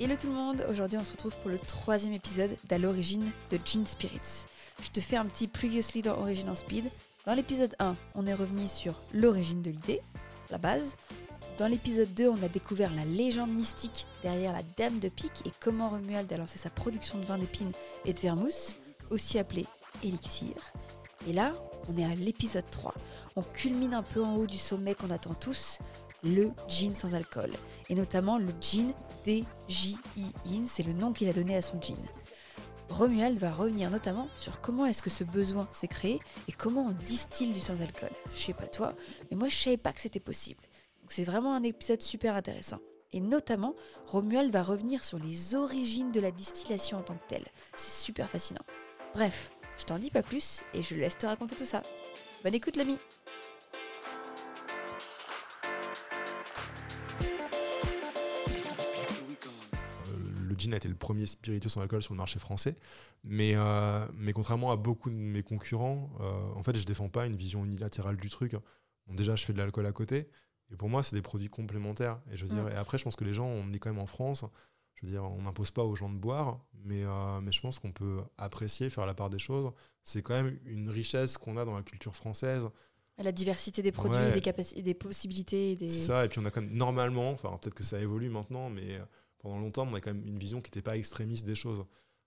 Hello tout le monde, aujourd'hui on se retrouve pour le troisième épisode d'À l'origine de Gin Spirits. Je te fais un petit Previously dans Origin en Speed. Dans l'épisode 1, on est revenu sur l'origine de l'idée, la base. Dans l'épisode 2, on a découvert la légende mystique derrière la Dame de Pique et comment Romuald a lancé sa production de vin d'épines et de vermouth, aussi appelé Elixir. Et là, on est à l'épisode 3. On culmine un peu en haut du sommet qu'on attend tous, le gin sans alcool. Et notamment le gin DJI-IN, c'est le nom qu'il a donné à son gin. Romuald va revenir notamment sur comment est-ce que ce besoin s'est créé et comment on distille du sans alcool. Je sais pas toi, mais moi je savais pas que c'était possible. Donc c'est vraiment un épisode super intéressant. Et notamment, Romuald va revenir sur les origines de la distillation en tant que telle. C'est super fascinant. Bref, je t'en dis pas plus et je laisse te raconter tout ça. Bonne écoute l'ami gin a été le premier spiritueux sans alcool sur le marché français. Mais, euh, mais contrairement à beaucoup de mes concurrents, euh, en fait, je défends pas une vision unilatérale du truc. Bon, déjà, je fais de l'alcool à côté. Et pour moi, c'est des produits complémentaires. Et, je veux dire, et après, je pense que les gens, on est quand même en France. Je veux dire, on n'impose pas aux gens de boire, mais, euh, mais je pense qu'on peut apprécier, faire la part des choses. C'est quand même une richesse qu'on a dans la culture française. La diversité des produits, Ouais. des, des possibilités. Des... C'est ça, et puis on a quand même, normalement, enfin peut-être que ça évolue maintenant, mais euh, pendant longtemps, on a quand même une vision qui n'était pas extrémiste des choses.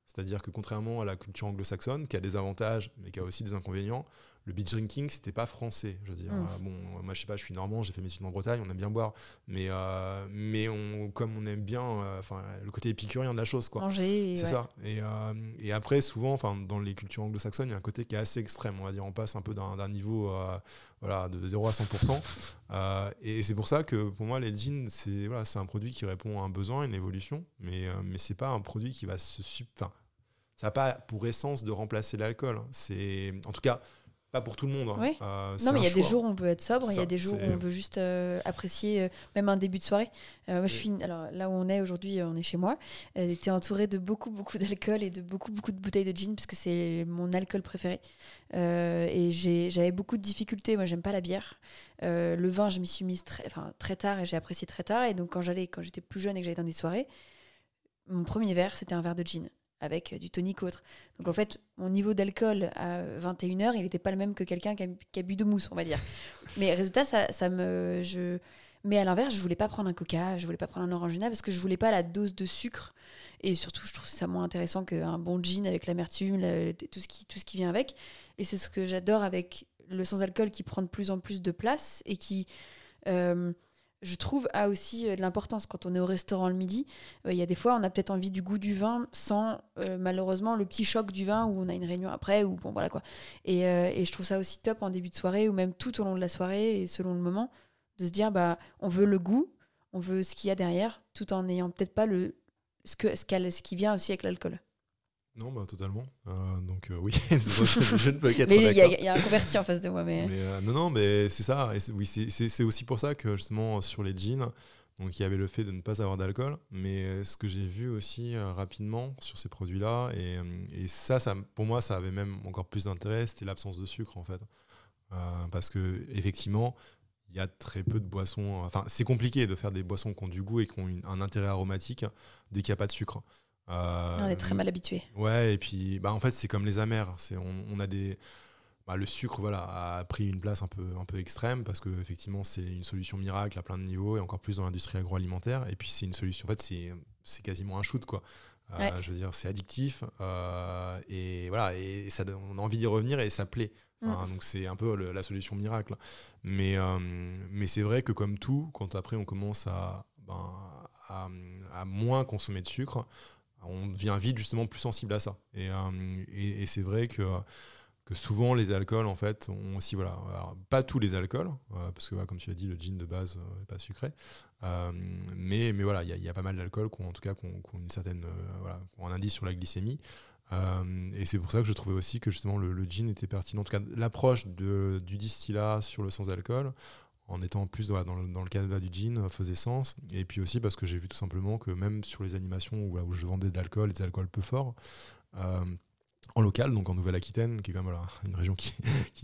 C'est-à-dire que contrairement à la culture anglo-saxonne, qui a des avantages, mais qui a aussi des inconvénients, le beach drinking, c'était pas français. Je veux dire, Mm. Euh, bon, moi je sais pas, je suis normand, j'ai fait mes études en Bretagne, on aime bien boire, mais, euh, mais on, comme on aime bien, euh, le côté épicurien de la chose, quoi. Manger. C'est ouais. ça. Et, euh, et après, souvent, enfin, dans les cultures anglo-saxonnes, il y a un côté qui est assez extrême. On va dire, on passe un peu d'un niveau euh, voilà, de 0 à 100%. Euh, et c'est pour ça que pour moi, les jeans, c'est voilà, c'est un produit qui répond à un besoin, une évolution, mais, euh, mais c'est pas un produit qui va se. Enfin, ça n'a pas pour essence de remplacer l'alcool. C'est En tout cas, pas pour tout le monde. hein. Ouais. Euh, Non, mais il y a des jours où on peut être sobre, il y a des jours où on veut juste euh, apprécier euh, même un début de soirée. Moi, je suis, alors là où on est aujourd'hui, on est chez moi. Euh, T'es entouré de beaucoup, beaucoup d'alcool et de beaucoup, beaucoup de bouteilles de gin parce que c'est mon alcool préféré. Et j'ai- j'avais beaucoup de difficultés. Moi, j'aime pas la bière. Le vin, je m'y suis mise très, très tard et j'ai apprécié très tard. Et donc, quand j'allais, quand j'étais plus jeune et que j'allais dans des soirées, mon premier verre, c'était un verre de gin avec euh, du tonic ou autre. Donc en fait, mon niveau d'alcool à 21h, il n'était pas le même que quelqu'un qui a, qui a bu de mousse, on va dire. Mais résultat, ça, ça me... Je... Mais à l'inverse, je voulais pas prendre un coca, je voulais pas prendre un orangina parce que je voulais pas la dose de sucre. Et surtout, je trouve ça moins intéressant qu'un bon gin avec l'amertume, la- tout, ce qui, tout ce qui vient avec. Et c'est ce que j'adore avec le sans-alcool qui prend de plus en plus de place et qui, euh, je trouve, a aussi euh, de l'importance. Quand on est au restaurant le midi, euh, il y a des fois, on a peut-être envie du goût du vin sans, euh, malheureusement, le petit choc du vin où on a une réunion après, ou bon, voilà quoi. Et, je trouve ça aussi top en début de soirée ou même tout au long de la soirée et selon le moment, de se dire, bah, on veut le goût, on veut ce qu'il y a derrière, tout en n'ayant peut-être pas le, ce, que, ce qui vient aussi avec l'alcool. Non, bah, totalement. Euh, donc, euh, oui, je, ne peux qu'être Mais il y, a- d'accord. il y a un converti en face de moi. Mais... Mais, euh, non, non, mais c'est ça. Et c'est- oui, c'est- c'est c'est aussi pour ça que justement sur les jeans, donc il y avait le fait de ne pas avoir d'alcool. Mais euh, ce que j'ai vu aussi euh, rapidement sur ces produits-là, et, et ça, ça, pour moi, ça avait même encore plus d'intérêt, c'était l'absence de sucre en fait. Euh, parce que effectivement, il y a très peu de boissons. Enfin, c'est compliqué de faire des boissons qui ont du goût et qui ont une- un intérêt aromatique dès qu'il n'y a pas de sucre. Euh, on est très mal habitué. Ouais, et puis bah, en fait, c'est comme les amers. On, on a des. bah, le sucre voilà, a pris une place un peu, un peu extrême parce que effectivement c'est une solution miracle à plein de niveaux et encore plus dans l'industrie agroalimentaire. Et puis c'est une solution, en fait, c'est, quasiment un shoot quoi. Euh, Ouais. Je veux dire, c'est addictif euh, et voilà, et ça, on a envie d'y revenir et ça plaît. Enfin, Donc c'est un peu le- la solution miracle. Mais, euh, mais c'est vrai que comme tout, quand après on commence à, ben, à, à moins consommer de sucre, on devient vite justement plus sensible à ça. Et, euh, c'est vrai que, souvent les alcools en fait ont aussi voilà, alors, pas tous les alcools euh, parce que comme tu as dit le gin de base n'est pas sucré, Euh, mais mais voilà il y, a- pas mal d'alcools qui en tout cas qui ont, une certaine euh, voilà, ont un indice sur la glycémie. Euh, et c'est pour ça que je trouvais aussi que justement le, le gin était pertinent. En tout cas, l'approche du distillat sur le sans-alcool, en étant plus dans, le, dans le cadre du gin, euh, faisait sens. Et puis aussi parce que j'ai vu tout simplement que même sur les animations où, je vendais de l'alcool, des alcools peu forts, euh, en local, donc en Nouvelle-Aquitaine, qui est quand même une région qui,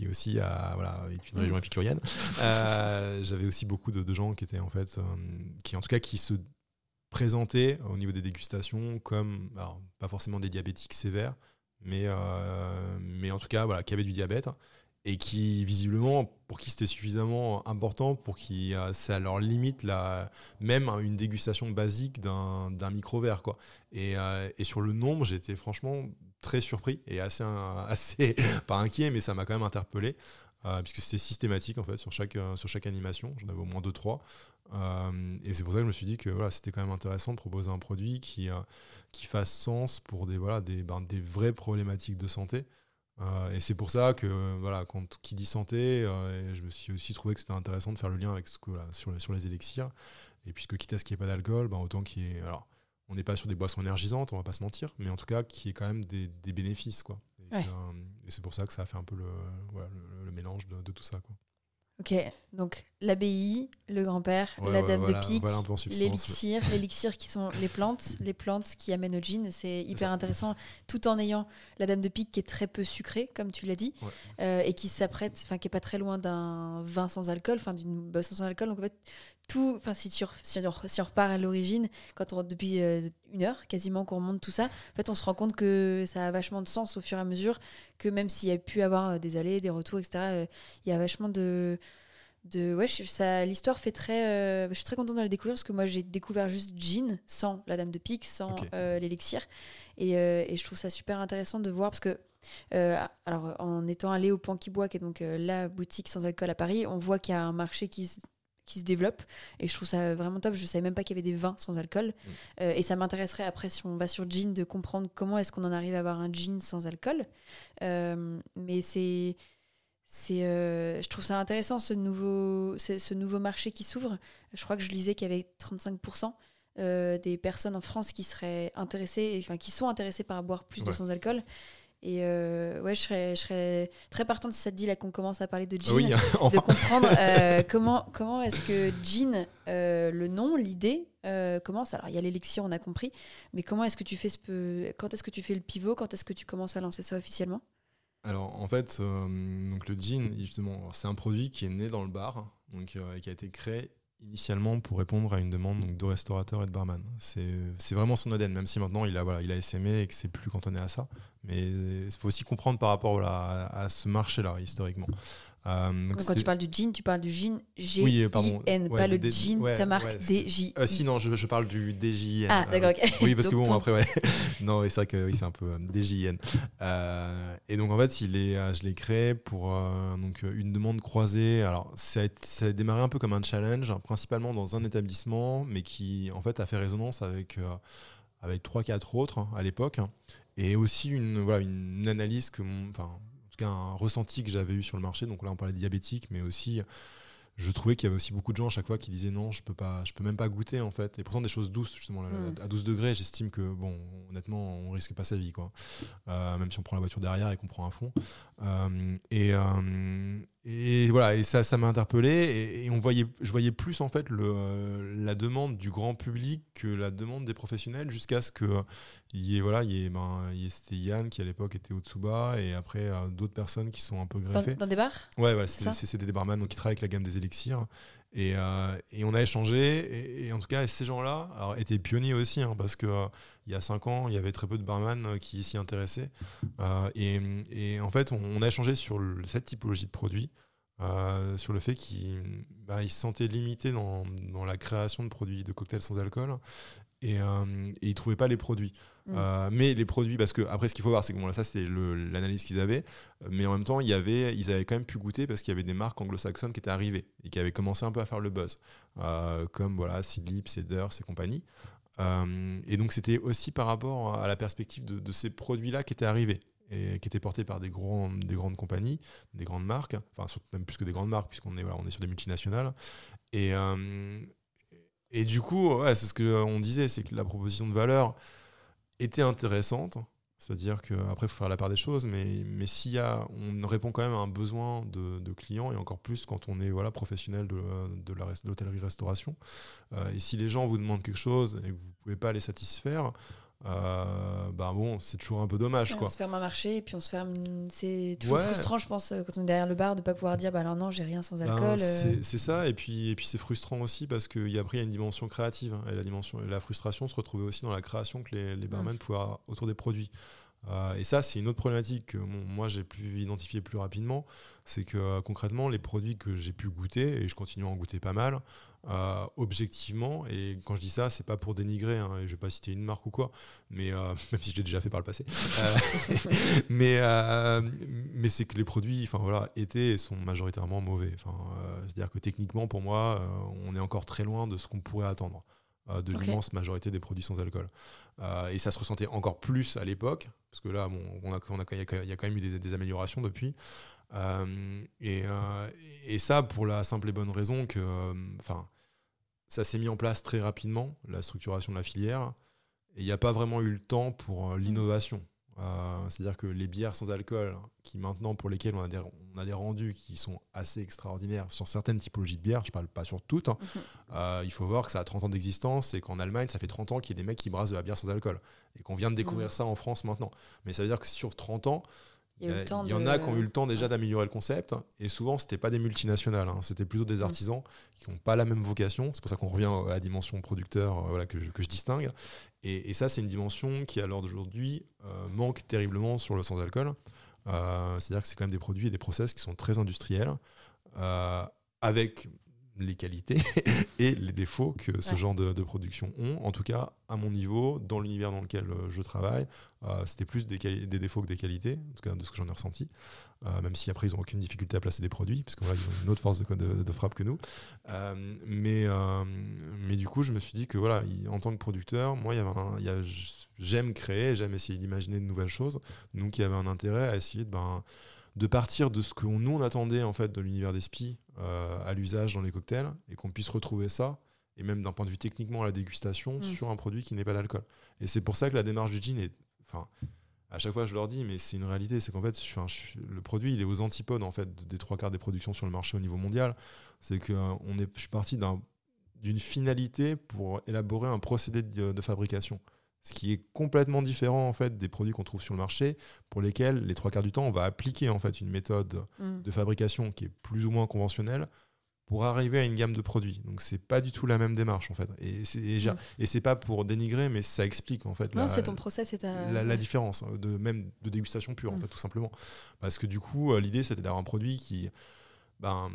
est aussi est une région épicurienne. Euh, J'avais aussi beaucoup de, gens qui étaient en fait, qui en tout cas qui se présenté au niveau des dégustations comme, pas forcément des diabétiques sévères, mais, mais en tout cas, voilà, qui avaient du diabète et qui visiblement pour qui c'était suffisamment important pour qui c'est à leur limite la, même une dégustation basique d'un micro verre quoi et, et, sur le nombre j'étais franchement très surpris et assez assez pas inquiet mais ça m'a quand même interpellé euh, puisque c'était systématique en fait sur chaque, euh, sur chaque animation. J'en avais au moins deux, trois. Euh, et c'est pour ça que je me suis dit que voilà, c'était quand même intéressant de proposer un produit qui, qui fasse sens pour des, voilà, des, ben, des vraies problématiques de santé. Et c'est pour ça que, voilà, quand qui dit santé, je me suis aussi trouvé que c'était intéressant de faire le lien avec ce que, sur, sur les élixirs. Et puisque quitte à ce qu'il n'y ait pas d'alcool, ben, autant qu'il y ait. Alors, on n'est pas sur des boissons énergisantes, on va pas se mentir, mais en tout cas, qui est quand même des, des bénéfices. Quoi. Euh, et, c'est pour ça que ça a fait un peu le, le, mélange de, tout ça. Quoi. Ok, donc l'abbaye, le grand-père, la dame de pique, l'élixir, l'élixir qui sont les plantes, les plantes qui amènent au gin, c'est hyper intéressant, tout en ayant la dame de pique qui est très peu sucrée, comme tu l'as dit, euh, et qui s'apprête, enfin qui est pas très loin d'un vin sans alcool, enfin d'une boisson sans alcool. Donc en fait, tout, enfin si, tu, si, on, repart à l'origine, quand on depuis euh, une heure quasiment qu'on remonte tout ça, en fait on se rend compte que ça a vachement de sens au fur et à mesure, que même s'il y a pu avoir euh, des allées, des retours, etc., euh, il y a vachement de de ouais ça l'histoire fait très je suis très contente de la découvrir parce que moi j'ai découvert juste Jean sans la dame de pique sans l'élixir et, et, je trouve ça super intéressant de voir parce que alors en étant allé au Panquibois qui est donc la boutique sans alcool à Paris on voit qu'il y a un marché qui qui se développe. Et je trouve ça vraiment top. Je savais même pas qu'il y avait des vins sans alcool. Mm. Euh, et ça m'intéresserait après, si on va sur gin, de comprendre comment est-ce qu'on en arrive à avoir un gin sans alcool. Euh, mais c'est. C'est, euh, je trouve ça intéressant ce nouveau, ce nouveau marché qui s'ouvre. Je crois que je lisais qu'il y avait 35% des personnes en France qui seraient intéressées, enfin qui sont intéressées par boire plus de sans alcool. Et euh, ouais, je serais, je serais, très partante si ça te dit là qu'on commence à parler de gin, oui, enfin. de comprendre euh, comment, comment est-ce que gin, euh, le nom, l'idée, commence. Alors il y a l'élection, on a compris, mais comment est-ce que tu fais ce quand est-ce que tu fais le pivot, quand est-ce que tu commences à lancer ça officiellement? Alors en fait, donc le gin, justement, c'est un produit qui est né dans le bar, donc et qui a été créé initialement pour répondre à une demande donc, de restaurateur et de barman. C'est vraiment son ADN, même si maintenant il a, voilà, il a SMé et que c'est plus cantonné à ça. Mais il faut aussi comprendre par rapport à, à ce marché-là, historiquement. Euh, quand tu parles du jean, tu parles du jean G-I-N, pas le jean, ta marque D-J. Euh, si, non, je, je, parle du DJN. Ah, d'accord, ok. Oui, parce que bon, après, ouais. non, c'est vrai que oui, c'est un peu euh, DJN. et donc, en fait, il est, je l'ai créé pour donc, une demande croisée. Alors, ça a, ça a, démarré un peu comme un challenge, hein, principalement dans un établissement, mais qui, en fait, a fait résonance avec, avec 3-4 autres hein, à l'époque. Et aussi une, voilà, une analyse que, enfin, un ressenti que j'avais eu sur le marché. Donc là, on parlait de diabétique, mais aussi, je trouvais qu'il y avait aussi beaucoup de gens à chaque fois qui disaient non, je peux pas, je peux même pas goûter en fait. Et pourtant des choses douces, justement, mm. à 12 degrés, j'estime que bon, honnêtement, on risque pas sa vie, quoi. Euh, même si on prend la voiture derrière et qu'on prend un fond. Euh, et, euh, et voilà, et ça, ça m'a interpellé. Et, on voyait, je voyais plus en fait le, la demande du grand public que la demande des professionnels, jusqu'à ce que il y ait voilà, il y ait, ben, c'était Yann qui à l'époque était au Tsuba, et après euh, d'autres personnes qui sont un peu greffées. Dans, des bars? Ouais, ouais c'était des barman donc qui travaillent avec la gamme des élixirs. Et, euh, et, on a échangé, et, en tout cas, ces gens-là étaient pionniers aussi, hein, parce qu'il euh, y a cinq ans, il y avait très peu de barman qui s'y intéressaient. Et, en fait, on, a échangé sur cette typologie de produits. sur le fait qu'ils bah, se sentaient limités dans, dans, la création de produits de cocktails sans alcool et, euh, ils trouvaient pas les produits. Mm. Euh, mais les produits, parce que après, ce qu'il faut voir, c'est que bon, là, ça c'était l'analyse qu'ils avaient, mais en même temps, il y avait, ils avaient quand même pu goûter parce qu'il y avait des marques anglo-saxonnes qui étaient arrivées et qui avaient commencé un peu à faire le buzz, euh, comme voilà, Seedlip, Cedar, et compagnie. et donc, c'était aussi par rapport à la perspective de, ces produits-là qui étaient arrivés et qui étaient portés par des, grands, des grandes compagnies, des grandes marques, enfin, même plus que des grandes marques, puisqu'on est, voilà, est sur des multinationales. Et, et du coup, c'est ce qu'on disait, c'est que la proposition de valeur était intéressante. C'est-à-dire qu'après, il faut faire la part des choses, mais, mais s'il y a, on répond quand même à un besoin de, de clients, et encore plus quand on est voilà, professionnel de, de l'hôtellerie-restauration. Euh, et si les gens vous demandent quelque chose et que vous ne pouvez pas les satisfaire, euh, bah bon, c'est toujours un peu dommage. Ouais, quoi. On se ferme un marché et puis on se ferme. C'est toujours frustrant, je pense, quand on est derrière le bar, de ne pas pouvoir dire bah alors non, j'ai rien sans ben, alcool. Euh. c'est ça, et puis, et puis c'est frustrant aussi parce qu'il y a a une dimension créative. Hein, et la, dimension, la frustration se retrouvait aussi dans la création que les, les barman pouvaient avoir autour des produits. Euh, et ça, c'est une autre problématique que moi j'ai pu identifier plus rapidement. C'est que concrètement, les produits que j'ai pu goûter, et je continue à en goûter pas mal, euh, objectivement, et quand je dis ça, c'est pas pour dénigrer, hein, et je vais pas citer une marque ou quoi, mais euh, même si je l'ai déjà fait par le passé, euh, mais, mais c'est que les produits enfin, voilà, étaient et sont majoritairement mauvais. C'est-à-dire que techniquement, pour moi, on est encore très loin de ce qu'on pourrait attendre de l'immense majorité des produits sans alcool. et ça se ressentait encore plus à l'époque, parce que là, bon, on a, on a, il y, a quand même eu des, des améliorations depuis. Euh, et, euh, et, ça, pour la simple et bonne raison que euh, enfin ça s'est mis en place très rapidement, la structuration de la filière, et il n'y a pas vraiment eu le temps pour l'innovation. C'est-à-dire que les bières sans alcool, qui maintenant pour lesquelles on a, des, on a des rendus qui sont assez extraordinaires sur certaines typologies de bières, je ne parle pas sur toutes, hein, mhm. il faut voir que ça a 30 ans d'existence et qu'en Allemagne, ça fait 30 ans qu'il y a des mecs qui brassent de la bière sans alcool. Et qu'on vient de découvrir mhm. ça en France maintenant. Mais ça veut dire que sur 30 ans, il y, en a qui ont eu le temps déjà d'améliorer le concept, et souvent c'était pas des multinationales, hein. c'était plutôt des mm. artisans qui n'ont pas la même vocation. C'est pour ça qu'on revient à la dimension producteur, euh, voilà, que, je, que je distingue. Et, ça, c'est une dimension qui, à l'heure d'aujourd'hui, euh, manque terriblement sur le sans-alcool. Euh, c'est-à-dire que c'est quand même des produits et des process qui sont très industriels, avec les qualités et les défauts que ce genre de, production ont. En tout cas, à mon niveau, dans l'univers dans lequel euh, je travaille, euh, c'était plus des, des, défauts que des qualités, en tout cas de ce que j'en ai ressenti. Euh, même si après, ils n'ont aucune difficulté à placer des produits, parce qu'ils ont une autre force de, de frappe que nous. mais, mais du coup, je me suis dit que voilà, en tant que producteur, moi, j'aime créer, j'aime essayer d'imaginer de nouvelles choses. Donc, il y avait un intérêt à essayer de. Ben, de partir de ce que nous on attendait en fait de l'univers des spies euh, à l'usage dans les cocktails et qu'on puisse retrouver ça et même d'un point de vue techniquement à la dégustation mm. sur un produit qui n'est pas d'alcool. Et c'est pour ça que la démarche du gin est enfin à chaque fois je leur dis mais c'est une réalité c'est qu'en fait le produit il est aux antipodes en fait des trois quarts des productions sur le marché au niveau mondial c'est que euh, on est je suis parti d'une finalité pour élaborer un procédé de fabrication ce qui est complètement différent en fait des produits qu'on trouve sur le marché pour lesquels les trois quarts du temps on va appliquer en fait une méthode mm. de fabrication qui est plus ou moins conventionnelle pour arriver à une gamme de produits. Donc c'est pas du tout la même démarche en fait. Et c'est mm. et c'est pas pour dénigrer, mais ça explique en fait. Non, c'est ton process, c'est la, différence hein, de même de dégustation pure en mm. fait tout simplement. Parce que du coup euh, l'idée c'était d'avoir un produit qui, ben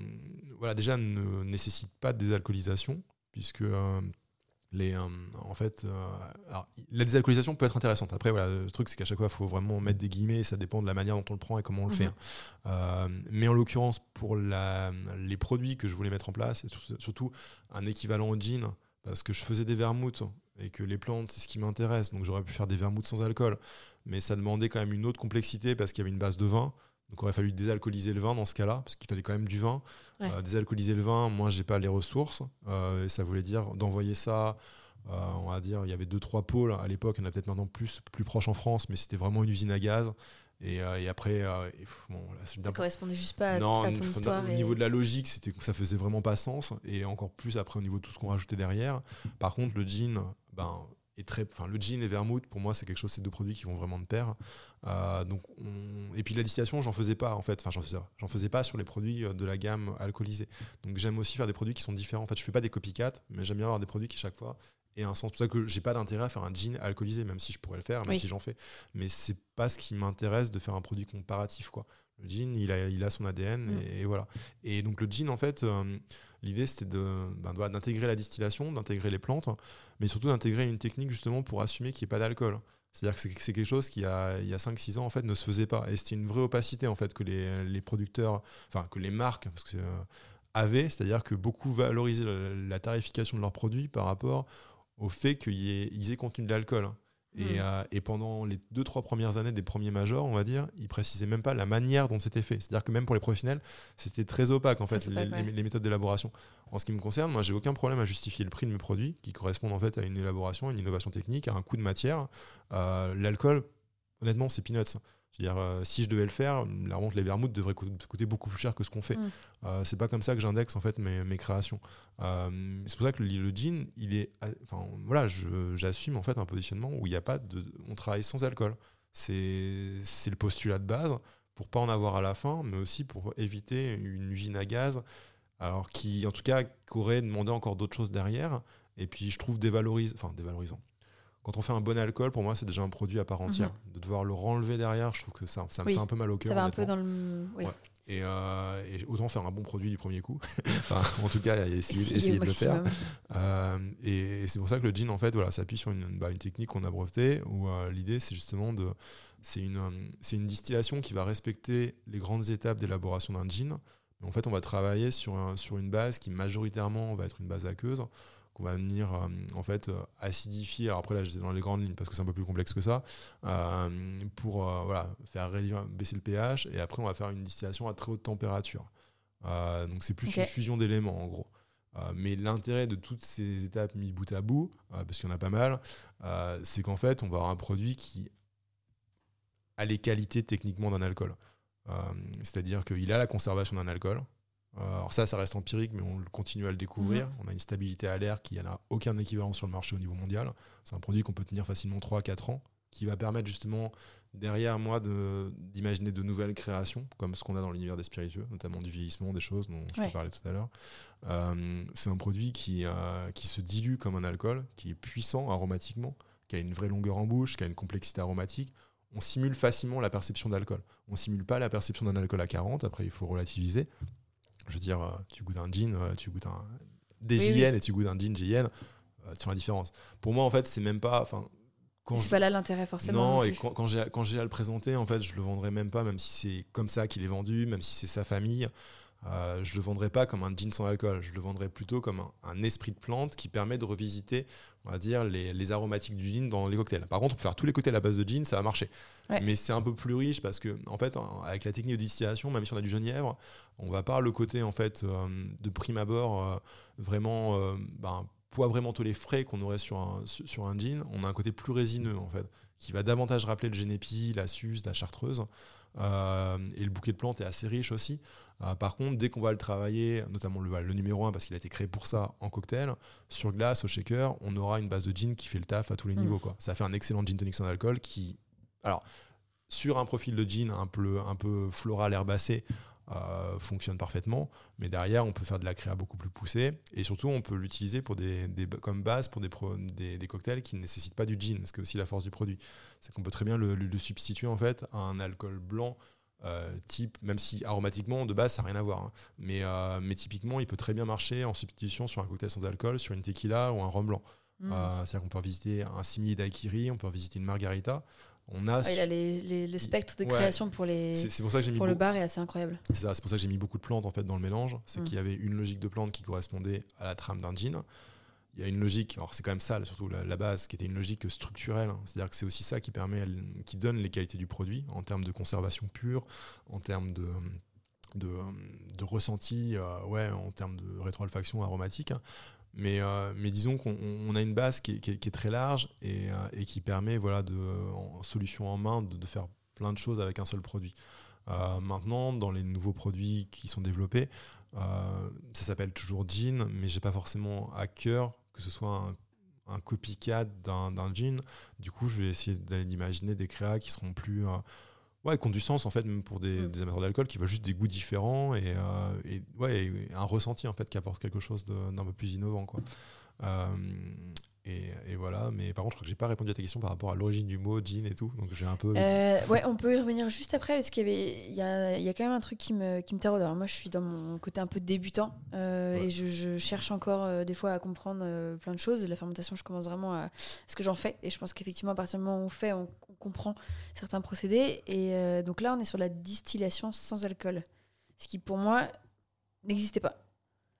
voilà déjà ne nécessite pas de désalcoolisation puisque euh, les, euh, en fait, euh, la désalcoolisation peut être intéressante. Après, voilà, le truc, c'est qu'à chaque fois, il faut vraiment mettre des guillemets, ça dépend de la manière dont on le prend et comment on le fait. Mhm. Hein. Euh, mais en l'occurrence, pour la, les produits que je voulais mettre en place, et surtout un équivalent au gin, parce que je faisais des vermouths et que les plantes, c'est ce qui m'intéresse, donc j'aurais pu faire des vermouths sans alcool, mais ça demandait quand même une autre complexité parce qu'il y avait une base de vin. Donc il aurait fallu désalcooliser le vin dans ce cas-là, parce qu'il fallait quand même du vin. Euh, désalcooliser le vin, moi j'ai pas les ressources. Euh, et ça voulait dire d'envoyer ça, euh, on va dire, il y avait deux trois pôles à l'époque, il y en a peut-être maintenant plus, plus proche en France, mais c'était vraiment une usine à gaz. Et, après, bon, ça correspondait juste pas à, ton histoire. Au niveau de la logique, c'était ça faisait vraiment pas sens. Et encore plus après au niveau de tout ce qu'on rajoutait derrière. Par contre, le jean, ben, très, enfin, le gin et vermouth, pour moi, c'est quelque chose, c'est deux produits qui vont vraiment de pair. Euh, donc Et puis la distillation, j'en faisais pas en fait. Enfin, j'en faisais, j'en faisais pas sur les produits euh, de la gamme alcoolisée. Donc j'aime aussi faire des produits qui sont différents. En fait, je fais pas des copycats, mais j'aime bien avoir des produits qui chaque fois aient un sens. C'est pour ça que j'ai pas d'intérêt à faire un gin alcoolisé, même si je pourrais le faire, même si j'en fais. Mais c'est pas ce qui m'intéresse de faire un produit comparatif, quoi. Le gin, il a, il a son ADN mm. et, voilà. Et donc le gin, en fait. Euh, L'idée, c'était ben, d'intégrer la distillation, d'intégrer les plantes, mais surtout d'intégrer une technique justement pour assumer qu'il n'y ait pas d'alcool. C'est-à-dire que c'est quelque chose qui, il y a 5-6 ans, en fait, ne se faisait pas. Et c'était une vraie opacité, en fait, que les, producteurs, enfin, que les marques euh, avaient, c'est-à-dire que beaucoup valorisaient la, tarification de leurs produits par rapport au fait qu'ils aient contenu de l'alcool. Mm. Euh, et, pendant les deux, trois premières années des premiers majors, on va dire, ils précisaient même pas la manière dont c'était fait. C'est-à-dire que même pour les professionnels, c'était très opaque, en fait, les, méthodes d'élaboration. En ce qui me concerne, moi, j'ai aucun problème à justifier le prix de mes produits, qui correspondent en fait à une élaboration, une innovation technique, à un coût de matière. Euh, l'alcool, honnêtement, c'est peanuts. Dire, euh, si je devais le faire, la honte, les vermouths devraient coûter beaucoup plus cher que ce qu'on fait. Mm. Euh, c'est pas comme ça que j'indexe en fait mes, mes créations. Euh, c'est pour ça que le, le jean, il est, enfin voilà, je- j'assume en fait un positionnement où il n'y a pas de, on travaille sans alcool. C'est le postulat de base pour pas en avoir à la fin, mais aussi pour éviter une usine à gaz, alors qui en tout cas qu'aurait demandé encore d'autres choses derrière. Et puis je trouve dévalorise, enfin dévalorisant. Quand on fait un bon alcool, pour moi, c'est déjà un produit à part entière. De devoir le renlever derrière, je trouve que ça, ça me Oui, fait un peu mal au cœur. Ça va un peu dans le. oui. Ouais. Et, euh, et autant faire un bon produit du premier coup. enfin, en tout cas, essayer, Essayer essayer au de le faire. Euh, et c'est pour ça que le jean, en fait, voilà, s'appuie sur une, bah, une technique qu'on a brevetée, où euh, l'idée, c'est justement de. C'est une, une distillation qui va respecter les grandes étapes d'élaboration d'un jean. Mais en fait, on va travailler sur, un- sur une base qui majoritairement va être une base aqueuse, qu'on va venir euh, en fait euh, acidifier. Alors après, là, je dans les grandes lignes parce que c'est un peu plus complexe que ça, euh, pour voilà, faire réduire, baisser le pH. Et après, on va faire une distillation à très haute température. Donc, c'est plus une fusion d'éléments en gros. Euh, mais l'intérêt de toutes ces étapes mises bout à bout, euh, parce qu'il y en a pas mal, euh, c'est qu'en fait, on va avoir un produit qui a les qualités techniquement d'un alcool. C'est-à-dire qu'il a la conservation d'un alcool. Euh, alors ça, ça reste empirique, mais on continue à le découvrir. On a une stabilité à l'air qui n'a aucun équivalent sur le marché au niveau mondial. C'est un produit qu'on peut tenir facilement 3-4 ans, qui va permettre justement derrière moi d'imaginer de, nouvelles créations, comme ce qu'on a dans l'univers des spiritueux, notamment du vieillissement, des choses dont je Ouais. parlais tout à l'heure. Euh, c'est un produit qui, euh, qui se dilue comme un alcool, qui est puissant aromatiquement, qui a une vraie longueur en bouche, qui a une complexité aromatique. On simule facilement la perception d'alcool. On simule pas la perception d'un alcool à 40, après il faut relativiser. Je veux dire, euh, tu goûtes un gin, euh, tu goûtes un DJN oui. et tu goûtes un GN, euh, tu vois la différence. Pour moi, en fait, c'est même pas. Enfin, C'est je- pas là l'intérêt forcément. non, et quand, quand j'ai à le présenter, en fait, je le vendrai même pas, même si c'est comme ça qu'il est vendu, même si c'est sa famille. Euh, je le vendrai pas comme un gin sans alcool. Je le vendrai plutôt comme un, un esprit de plante qui permet de revisiter, on va dire, les, les aromatiques du gin dans les cocktails. Par contre, pour faire tous les cocktails à base de gin, ça va marcher. Ouais. Mais c'est un peu plus riche parce que, en fait, avec la technique de distillation, même si on a du genièvre, on va pas le côté, en fait, euh, de prime abord, euh, vraiment, euh, ben, poivre et mentholé frais qu'on aurait sur un, sur sur un gin. On a un côté plus résineux, en fait qui va davantage rappeler le génépi, la suze, la chartreuse. Euh, et le bouquet de plantes est assez riche aussi. Euh, par contre, dès qu'on va le travailler, notamment le, le numéro 1, parce qu'il a été créé pour ça en cocktail, sur glace, au shaker, on aura une base de gin qui fait le taf à tous les Mm. niveaux. Quoi. Ça fait un excellent gin tonic sans alcool qui. Alors, sur un profil de gin un peu, un peu floral herbacé, euh, fonctionne parfaitement. Mais derrière, on peut faire de la créa beaucoup plus poussée. Et surtout, on peut l'utiliser pour des, des- comme base pour des, pro- des, des cocktails qui ne nécessitent pas du gin. Ce qui est aussi la force du produit. C'est qu'on peut très bien le, le- le substituer en fait à un alcool blanc. Euh, type, même si aromatiquement de base ça n'a rien à voir, hein. mais, euh, mais typiquement il peut très bien marcher en substitution sur un cocktail sans alcool, sur une tequila ou un rhum blanc. Mm. Euh, C'est-à-dire qu'on peut visiter un simier daiquiri, on peut visiter une margarita. On a, Ah, il a les, les- le spectre de Ouais. création pour, les, c'est pour ça que mis pour le bar est assez incroyable. c'est ça, c'est pour ça que j'ai mis beaucoup de plantes en fait dans le mélange. C'est Mm. qu'il y avait une logique de plantes qui correspondait à la trame d'un gin. Il y a une logique, alors c'est quand même ça, surtout la, base, qui était une logique structurelle. hein. C'est-à-dire que c'est aussi ça qui permet, qui donne les qualités du produit en termes de conservation pure, en termes de, de, ressenti, euh, ouais, en termes de rétroolfaction aromatique. hein. Mais, euh, mais disons qu'on on a une base qui est, très large et, euh, et qui permet, voilà, de, en solution en main, de, faire plein de choses avec un seul produit. Maintenant, dans les nouveaux produits qui sont développés, ça s'appelle toujours jean, mais j'ai pas forcément à cœur que ce soit un, un copycat d'un jean. Du coup, je vais essayer d'aller d'imaginer des créas qui seront plus. euh, ouais, qui ont du sens en fait, même pour des, des amateurs d'alcool, qui veulent juste des goûts différents et, euh, et, ouais, et un ressenti en fait qui apporte quelque chose d'un peu plus innovant. Quoi. Euh, et, et voilà, mais par contre, je crois que j'ai pas répondu à ta question par rapport à l'origine du mot jean et tout, donc j'ai un peu. Euh, ouais, on peut y revenir juste après parce qu'il y avait, il y a, il y a quand même un truc qui me, qui me taraude. Alors moi, je suis dans mon côté un peu débutant euh, Ouais. et je, je cherche encore euh, des fois à comprendre plein de choses. La fermentation, je commence vraiment à ce que j'en fais et je pense qu'effectivement, à partir du moment où on fait, on, on comprend certains procédés. Et donc là, on est sur la distillation sans alcool, ce qui pour moi n'existait pas.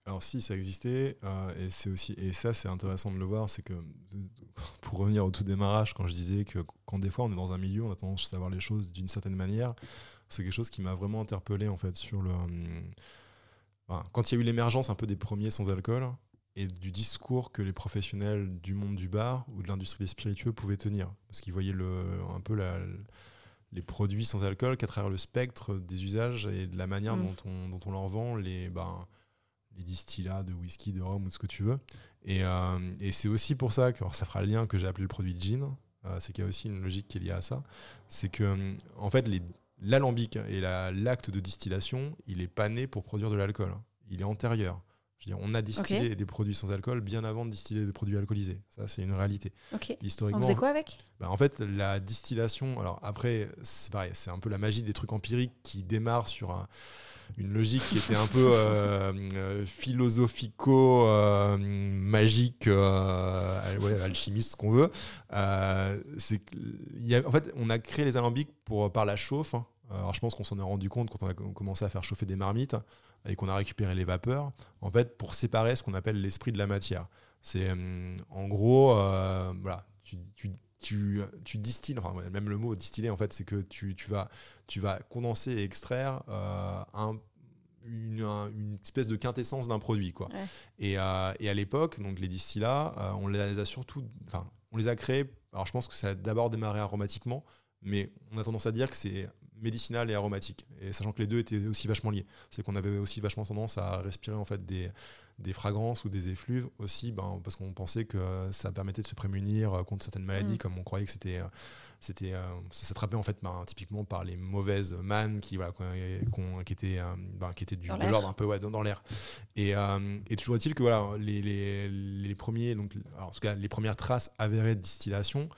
Alors si ça existait, euh, et c'est aussi et ça c'est intéressant de le voir, c'est que pour revenir au tout démarrage, quand je disais que quand des fois on est dans un milieu, on a tendance à savoir les choses d'une certaine manière, c'est quelque chose qui m'a vraiment interpellé en fait sur le enfin, quand il y a eu l'émergence un peu des premiers sans alcool et du discours que les professionnels du monde du bar ou de l'industrie des spiritueux pouvaient tenir, parce qu'ils voyaient le un peu la les produits sans alcool qu'à travers le spectre des usages et de la manière Mm. dont, on, dont on leur vend les, ben, les distillats de whisky, de rhum ou de ce que tu veux. Et, euh, et c'est aussi pour ça que alors ça fera le lien que j'ai appelé le produit gin. Euh, c'est qu'il y a aussi une logique qui est liée à ça. C'est que, en fait, l'alambic et la- l'acte de distillation, il est pas né pour produire de l'alcool. Il est antérieur. Je veux dire, on a distillé des produits sans alcool bien avant de distiller des produits alcoolisés. Ça, c'est une réalité. Ok. Historiquement, On faisait quoi avec? bah, en fait, la distillation, alors après, c'est pareil, c'est un peu la magie des trucs empiriques qui démarre sur un- une logique qui était un peu euh, euh, philosophico-magique, euh, ouais, alchimiste, ce qu'on veut. C'est en fait, on a créé les alambics pour, par la chauffe. hein. Alors, je pense qu'on s'en est rendu compte quand on a commencé à faire chauffer des marmites et qu'on a récupéré les vapeurs, en fait, pour séparer ce qu'on appelle l'esprit de la matière. C'est hum, en gros, euh, voilà, tu, tu, tu, tu distilles, enfin, même le mot distiller, en fait, c'est que tu, vas, tu vas condenser et extraire euh, un- une, un- une espèce de quintessence d'un produit. Quoi. Ouais. Et, euh, et à l'époque, donc les distillats, euh, on les a surtout, enfin, on les a créés. Alors, je pense que ça a d'abord démarré aromatiquement, mais on a tendance à dire que c'est médicinal et aromatique. Et sachant que les deux étaient aussi vachement liés, c'est qu'on avait aussi vachement tendance à respirer en fait des, des fragrances ou des effluves aussi, ben, parce qu'on pensait que ça permettait de se prémunir euh, contre certaines maladies, Mm. comme on croyait que c'était, euh, c'était, euh, ça s'attrapait en fait ben, typiquement par les mauvaises mannes qui, voilà, qui étaient, ben, qui étaient du, de l'ordre un peu ouais, dans, dans l'air. Et, euh, et toujours est-il que voilà, les, les, les premiers, donc, alors, en tout cas, les premières traces avérées de distillation,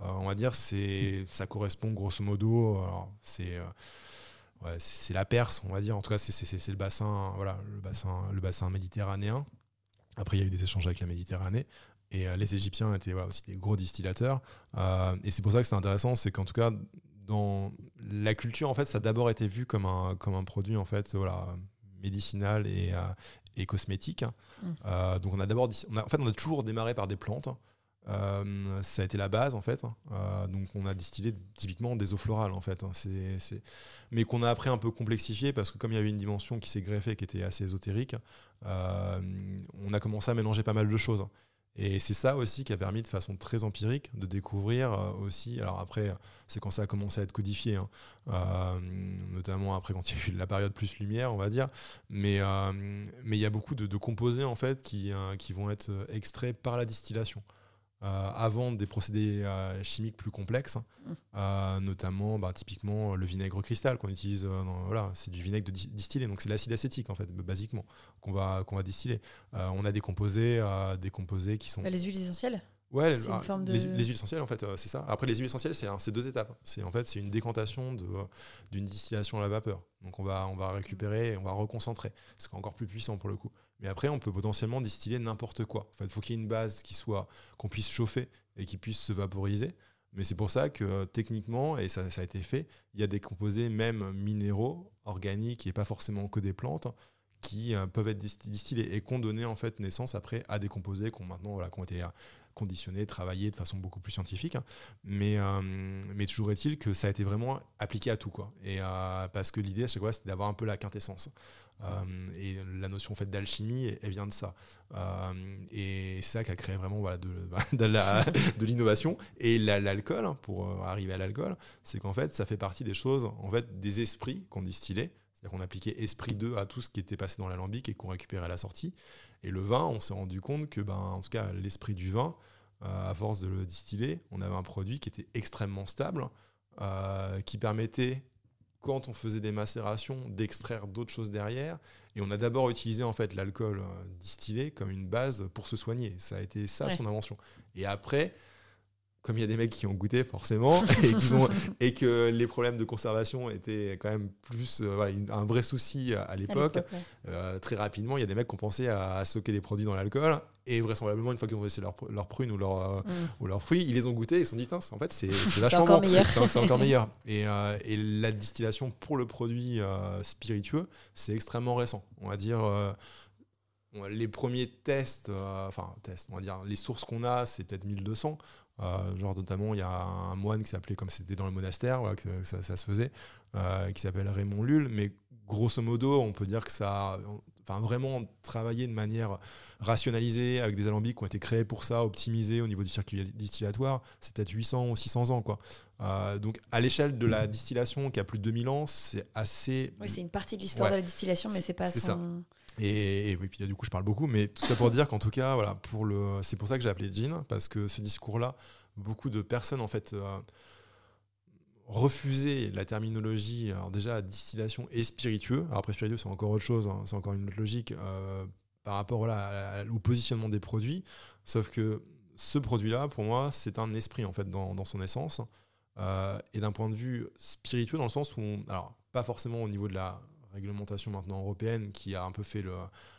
on va dire, c'est, ça correspond grosso modo, c'est, euh, ouais, la Perse, on va dire. En tout cas, c'est- le bassin, voilà, le bassin, le bassin méditerranéen. Après, il y a eu des échanges avec la Méditerranée. Et euh, les Égyptiens étaient voilà, aussi des gros distillateurs. Euh, et c'est pour ça que c'est intéressant, c'est qu'en tout cas, dans la culture, en fait, ça a d'abord été vu comme un, comme un produit en fait, voilà, médicinal et, euh, et cosmétique. Mm. Euh, donc on a d'abord, en fait, on a toujours démarré par des plantes. Euh, ça a été la base en fait. Euh, donc on a distillé typiquement des eaux florales en fait. hein. Mais qu'on a après un peu complexifié parce que comme il y avait une dimension qui s'est greffée qui était assez ésotérique, euh, on a commencé à mélanger pas mal de choses. Et c'est ça aussi qui a permis de façon très empirique de découvrir aussi. Alors après, c'est quand ça a commencé à être codifié, hein. Notamment après quand il y a eu la période plus lumière, on va dire. Mais il y a beaucoup de, composés en fait qui vont être extraits par la distillation. Euh, avant des procédés euh, chimiques plus complexes, Mm. euh, notamment bah, typiquement le vinaigre cristal qu'on utilise. dans- voilà, c'est du vinaigre de di- distillé, donc c'est l'acide acétique en fait, basiquement, qu'on va, qu'on va distiller. On a des composés, des composés qui sont Bah, Les huiles essentielles Ouais, ah, forme les, de- les huiles essentielles, en fait, euh, c'est ça. Après, les huiles essentielles, c'est c'est deux étapes. C'est en fait, c'est une décantation d'une distillation à la vapeur. Donc, on va, on va récupérer, et on va reconcentrer. C'est encore plus puissant pour le coup. Mais après, on peut potentiellement distiller n'importe quoi. En fait, il faut qu'il y ait une base qui soit qu'on puisse chauffer et qui puisse se vaporiser. Mais c'est pour ça que euh, techniquement, et ça, a été fait, il y a des composés même minéraux, organiques et pas forcément que des plantes, qui euh, peuvent être disti- distillés et qui ont donné en fait naissance après à des composés qui ont maintenant voilà, été euh, conditionnés, travaillés de façon beaucoup plus scientifique. Mais, mais toujours est-il que ça a été vraiment appliqué à tout. Quoi. Et, parce que l'idée à chaque fois, c'était d'avoir un peu la quintessence. Euh, et la notion en d'alchimie, elle, vient de ça. Euh, et c'est ça qui a créé vraiment voilà, de, l'innovation. Et la- l'alcool, hein, pour euh, arriver à l'alcool, c'est qu'en fait, ça fait partie des choses, en fait, des esprits qu'on distillait. C'est-à-dire qu'on appliquait esprit 2 à tout ce qui était passé dans l'alambic et qu'on récupérait à la sortie. Et le vin, on s'est rendu compte que, ben, en tout cas, l'esprit du vin, à force de le distiller, on avait un produit qui était extrêmement stable, qui permettait, quand on faisait des macérations, d'extraire d'autres choses derrière. Et on a d'abord utilisé en fait l'alcool euh, distillé comme une base pour se soigner. Ça a été ça Ouais. son invention. Et après, comme il y a des mecs qui ont goûté forcément et, qu'ils ont, et que les problèmes de conservation étaient quand même plus euh, voilà, une- un vrai souci à, à l'époque, ouais. euh, très rapidement, il y a des mecs qui ont pensé à, à stocker des produits dans l'alcool. Et vraisemblablement, une fois qu'ils ont laissé leurs leur prunes ou leurs euh, Mm. ou leurs fruits, ils les ont goûtés et ils se sont dit, en fait, c'est vachement encore bon. meilleur. C'est encore meilleur. Et, euh, et la distillation pour le produit euh, spiritueux, c'est extrêmement récent. On va dire. euh, les premiers tests, euh, enfin tests, on va dire les sources qu'on a, c'est peut-être 1200. Euh, genre notamment, il y a un moine qui s'appelait comme c'était dans le monastère, voilà, que ça, ça se faisait, euh, qui s'appelle Raymond Lull. Mais grosso modo, on peut dire que ça, enfin vraiment travaillé de manière rationalisée, avec des alambics qui ont été créés pour ça, optimisés au niveau du circuit distillatoire, c'est peut-être 800 ou 600 ans. Quoi. Euh, donc à l'échelle de la distillation qui a plus de 2000 ans, c'est assez... Oui, c'est une partie de l'histoire de la distillation, mais c'est pas son... Ça. Et, oui, puis du coup, je parle beaucoup, mais tout ça pour dire qu'en tout cas, voilà, pour le, c'est pour ça que j'ai appelé Jean, parce que ce discours-là, beaucoup de personnes en fait euh, refusaient la terminologie, déjà distillation et spiritueux. Après spiritueux, c'est encore autre chose, hein, c'est encore une autre logique euh, par rapport au positionnement des produits. Sauf que ce produit-là, pour moi, c'est un esprit en fait dans, dans son essence. Euh, et d'un point de vue spiritueux, dans le sens où, alors pas forcément au niveau de la réglementation maintenant européenne qui a un peu fait le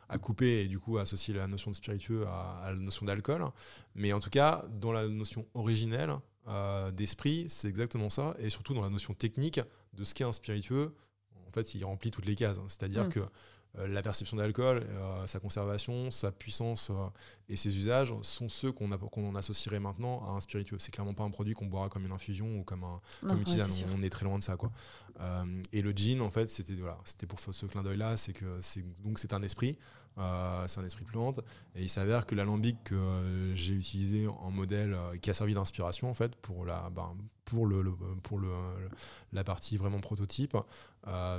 à couper et du coup associer la notion de spiritueux à, la notion d'alcool. Mais en tout cas, dans la notion originelle euh, d'esprit, c'est exactement ça. Et surtout dans la notion technique de ce qu'est un spiritueux, en fait, il remplit toutes les cases. C'est-à-dire mm. que la perception d'alcool, euh, sa conservation, sa puissance euh, et ses usages sont ceux qu'on qu'on associerait maintenant à un spiritueux. C'est clairement pas un produit qu'on boira comme une infusion ou comme un comme tisane. on, est très loin de ça quoi. et le gin en fait c'était voilà, c'était pour ce clin d'œil là, c'est que c'est donc c'est un esprit euh, c'est un esprit plante. Et il s'avère que l'alambic que j'ai utilisé en modèle euh, qui a servi d'inspiration en fait pour la, ben, pour le, pour le, la partie vraiment prototype, euh,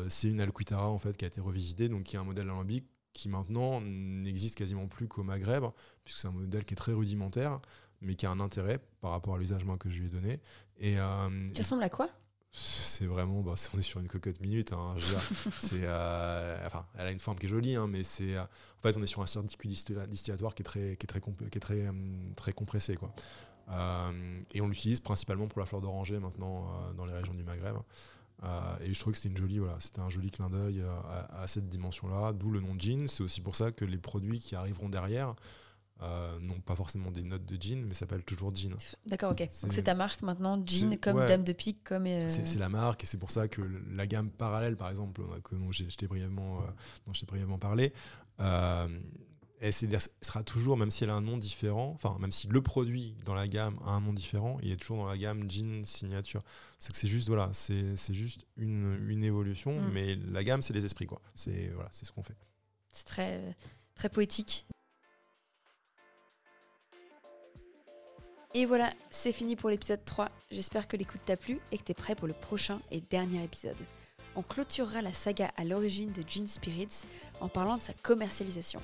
c'est une Alquitara en fait qui a été revisitée, donc qui est un modèle alambic qui maintenant n'existe quasiment plus qu'au Maghreb, puisque c'est un modèle qui est très rudimentaire, mais qui a un intérêt par rapport à l'usage que je lui ai donné. Et, ça ressemble à quoi? C'est vraiment, bah, on est sur une cocotte minute. Hein, c'est, euh, enfin, elle a une forme qui est jolie, hein, mais c'est, euh, en fait, on est sur un circuit distillatoire qui est très, qui est très, qui est très, très compressé, quoi. Euh, et on l'utilise principalement pour la fleur d'oranger maintenant dans les régions du Maghreb. Et je trouve que c'était une jolie, voilà, c'était un joli clin d'œil à, à, cette dimension-là, d'où le nom de jean. C'est aussi pour ça que les produits qui arriveront derrière euh, non pas forcément des notes de jean, mais ça s'appelle toujours jean. D'accord, ok. Donc c'est ta marque maintenant, jean comme Dame de Pique, comme. Euh, c'est la marque et c'est pour ça que la gamme parallèle, par exemple, que dont j'ai brièvement, euh, brièvement parlé, elle sera toujours, même si elle a un nom différent, enfin même si le produit dans la gamme a un nom différent, il est toujours dans la gamme jean signature. C'est que c'est juste voilà, c'est juste une, une évolution, mm. mais la gamme c'est les esprits quoi. C'est voilà, ce qu'on fait. C'est très très poétique. Et voilà, c'est fini pour l'épisode 3. J'espère que l'écoute t'a plu et que t'es prêt pour le prochain et dernier épisode. On clôturera la saga à l'origine de Gin Spirits en parlant de sa commercialisation.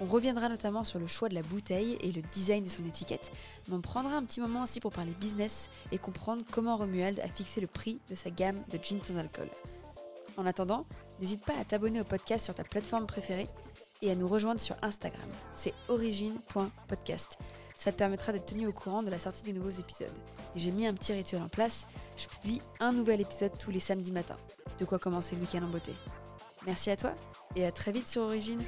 On reviendra notamment sur le choix de la bouteille et le design de son étiquette, mais on prendra un petit moment aussi pour parler business et comprendre comment Romuald a fixé le prix de sa gamme de gin sans alcool. En attendant, n'hésite pas à t'abonner au podcast sur ta plateforme préférée et à nous rejoindre sur Instagram. C'est origine.podcast. Ça te permettra d'être tenu au courant de la sortie des nouveaux épisodes. Et j'ai mis un petit rituel en place. Je publie un nouvel épisode tous les samedis matins. De quoi commencer le week-end en beauté. Merci à toi et à très vite sur Origine.